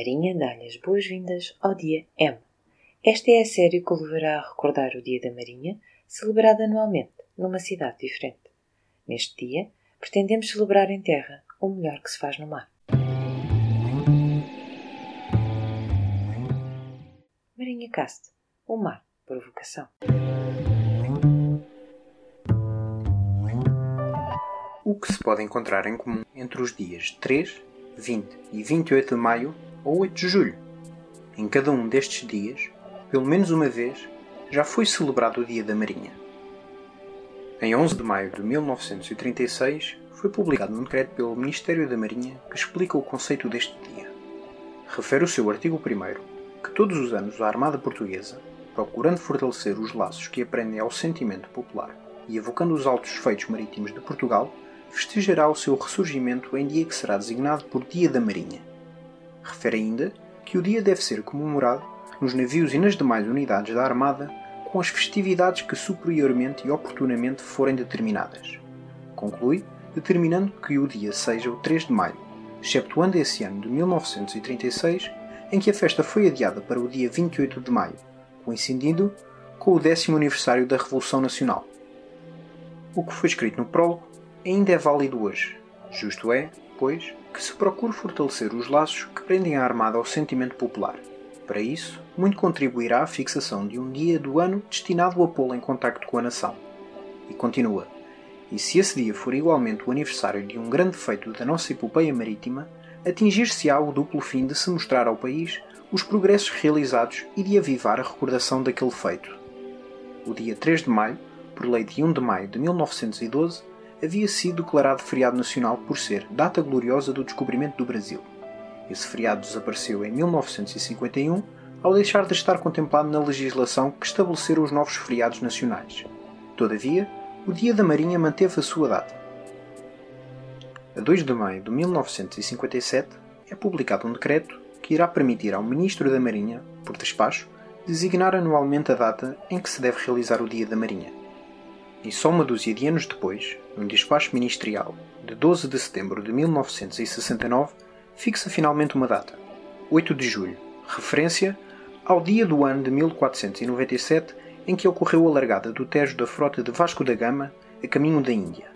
Marinha dá-lhe as boas-vindas ao dia M. Esta é a série que o levará a recordar o Dia da Marinha, celebrado anualmente numa cidade diferente. Neste dia, pretendemos celebrar em terra o melhor que se faz no mar. Marinha Cast, o mar, provocação. O que se pode encontrar em comum entre os dias 3, 20 e 28 de maio ou 8 de julho? Em cada um destes dias, pelo menos uma vez, já foi celebrado o Dia da Marinha. Em 11 de maio de 1936, foi publicado um decreto pelo Ministério da Marinha que explica o conceito deste dia. Refere o seu artigo 1 que todos os anos a Armada Portuguesa, procurando fortalecer os laços que aprendem ao sentimento popular e evocando os altos feitos marítimos de Portugal, festejará o seu ressurgimento em dia que será designado por Dia da Marinha. Refere ainda que o dia deve ser comemorado nos navios e nas demais unidades da Armada com as festividades que superiormente e oportunamente forem determinadas. Conclui, determinando que o dia seja o 3 de maio, exceptuando esse ano de 1936, em que a festa foi adiada para o dia 28 de maio, coincidindo com o décimo aniversário da Revolução Nacional. O que foi escrito no prólogo ainda é válido hoje. Justo é, pois, que se procure fortalecer os laços que prendem a Armada ao sentimento popular. Para isso, muito contribuirá a fixação de um dia do ano destinado a pô-la em contacto com a nação. E continua: E se esse dia for igualmente o aniversário de um grande feito da nossa epopeia marítima, atingir-se-á o duplo fim de se mostrar ao país os progressos realizados e de avivar a recordação daquele feito. O dia 3 de maio, por lei de 1 de maio de 1912, havia sido declarado feriado nacional por ser data gloriosa do descobrimento do Brasil. Esse feriado desapareceu em 1951 ao deixar de estar contemplado na legislação que estabeleceu os novos feriados nacionais. Todavia, o Dia da Marinha manteve a sua data. A 2 de maio de 1957 é publicado um decreto que irá permitir ao Ministro da Marinha, por despacho, designar anualmente a data em que se deve realizar o Dia da Marinha e só uma dúzia de anos depois, num despacho ministerial de 12 de setembro de 1969, fixa finalmente uma data, 8 de julho, referência ao dia do ano de 1497 em que ocorreu a largada do Tejo da frota de Vasco da Gama a caminho da Índia.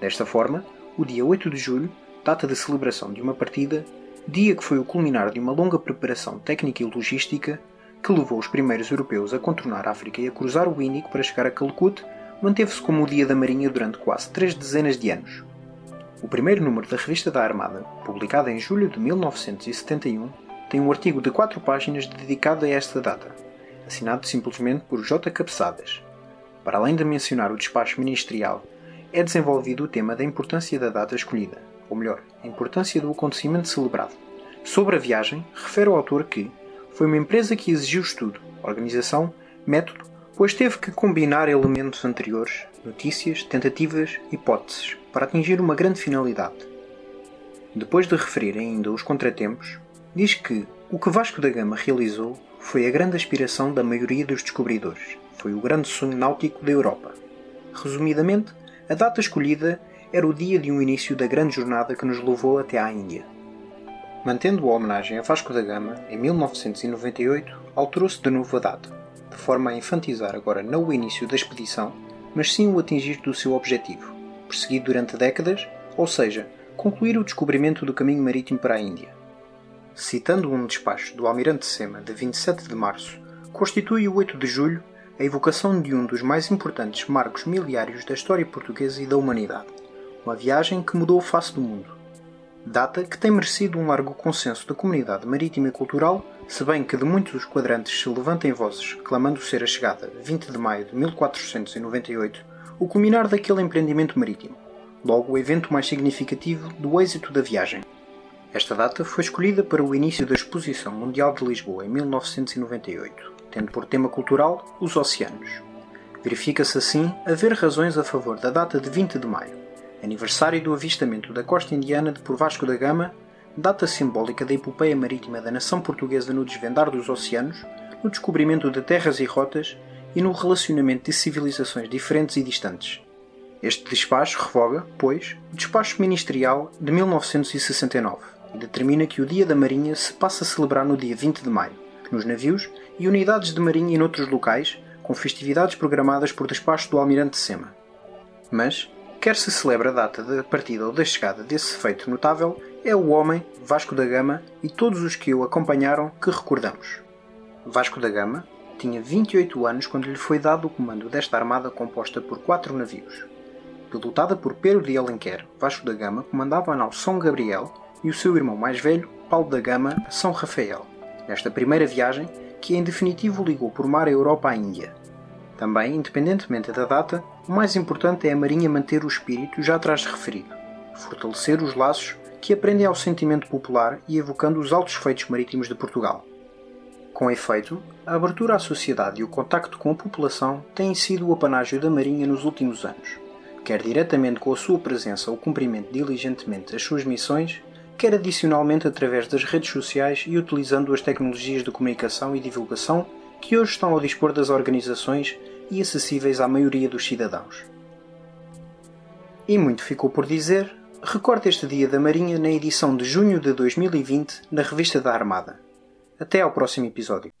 Desta forma, o dia 8 de julho, data de celebração de uma partida, dia que foi o culminar de uma longa preparação técnica e logística que levou os primeiros europeus a contornar a África e a cruzar o Índico para chegar a Calcute, manteve-se como o Dia da Marinha durante quase três dezenas de anos. O primeiro número da Revista da Armada, publicado em julho de 1971, tem um artigo de quatro páginas dedicado a esta data, assinado simplesmente por J. Cabeçadas. Para além de mencionar o despacho ministerial, é desenvolvido o tema da importância da data escolhida, ou melhor, a importância do acontecimento celebrado. Sobre a viagem, refere o autor que foi uma empresa que exigiu estudo, organização, método pois teve que combinar elementos anteriores, notícias, tentativas, hipóteses, para atingir uma grande finalidade. Depois de referir ainda os contratempos, diz que o que Vasco da Gama realizou foi a grande aspiração da maioria dos descobridores, foi o grande sonho náutico da Europa. Resumidamente, a data escolhida era o dia de um início da grande jornada que nos levou até à Índia. Mantendo a homenagem a Vasco da Gama, em 1998 alterou-se de novo a data de forma a infantizar agora não o início da expedição, mas sim o atingir do seu objetivo, perseguido durante décadas, ou seja, concluir o descobrimento do caminho marítimo para a Índia. Citando um despacho do Almirante Sema de 27 de março, constitui o 8 de julho a evocação de um dos mais importantes marcos miliários da história portuguesa e da humanidade, uma viagem que mudou a face do mundo. Data que tem merecido um largo consenso da comunidade marítima e cultural se bem que de muitos dos quadrantes se levantem vozes clamando ser a chegada, 20 de maio de 1498, o culminar daquele empreendimento marítimo, logo o evento mais significativo do êxito da viagem. Esta data foi escolhida para o início da Exposição Mundial de Lisboa em 1998, tendo por tema cultural os oceanos. Verifica-se assim haver razões a favor da data de 20 de maio, aniversário do avistamento da costa indiana de por Vasco da Gama data simbólica da epopeia marítima da nação portuguesa no desvendar dos oceanos, no descobrimento de terras e rotas e no relacionamento de civilizações diferentes e distantes. Este despacho revoga, pois, o despacho ministerial de 1969, e determina que o Dia da Marinha se passa a celebrar no dia 20 de maio, nos navios e unidades de marinha e noutros locais, com festividades programadas por despacho do Almirante Sema. Mas, quer se celebre a data da partida ou da chegada desse feito notável, é o homem, Vasco da Gama e todos os que o acompanharam que recordamos. Vasco da Gama tinha 28 anos quando lhe foi dado o comando desta armada composta por quatro navios. Pilotada por Pedro de Alenquer, Vasco da Gama comandava a nau São Gabriel e o seu irmão mais velho, Paulo da Gama, a São Rafael. Nesta primeira viagem, que em definitivo ligou por mar a Europa à Índia. Também, independentemente da data, o mais importante é a Marinha manter o espírito já atrás referido, fortalecer os laços que aprendem ao sentimento popular e evocando os altos feitos marítimos de Portugal. Com efeito, a abertura à sociedade e o contacto com a população têm sido o apanágio da Marinha nos últimos anos, quer diretamente com a sua presença ou cumprimento diligentemente das suas missões, quer adicionalmente através das redes sociais e utilizando as tecnologias de comunicação e divulgação que hoje estão ao dispor das organizações e acessíveis à maioria dos cidadãos. E muito ficou por dizer, recorte este Dia da Marinha na edição de junho de 2020 na Revista da Armada. Até ao próximo episódio.